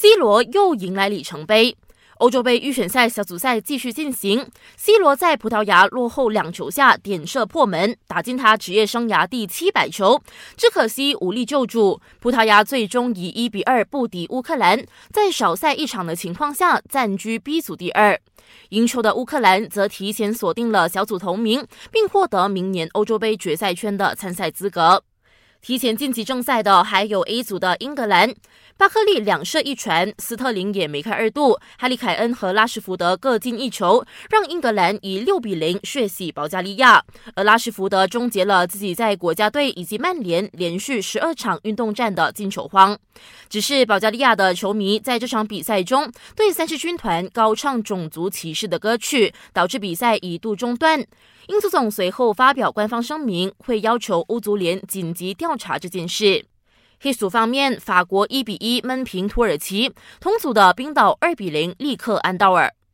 ，C 罗又迎来里程碑。欧洲杯预选赛小组赛继续进行，C 罗在葡萄牙落后两球下点射破门，打进他职业生涯第七百球，只可惜无力救主。葡萄牙最终以一比二不敌乌克兰，在少赛一场的情况下暂居 B 组第二。赢球的乌克兰则提前锁定了小组头名，并获得明年欧洲杯决赛圈的参赛资格。提前晋级正赛的还有 A 组的英格兰，巴克利两射一传，斯特林也梅开二度，哈利凯恩和拉什福德各进一球，让英格兰以六比零血洗保加利亚。而拉什福德终结了自己在国家队以及曼联连续十二场运动战的进球荒。只是保加利亚的球迷在这场比赛中对三狮军团高唱种族歧视的歌曲，导致比赛一度中断。英足总随后发表官方声明，会要求欧足联紧急调调查这件事。黑组方面，法国一比一闷平土耳其，同组的冰岛二比零力克安道尔。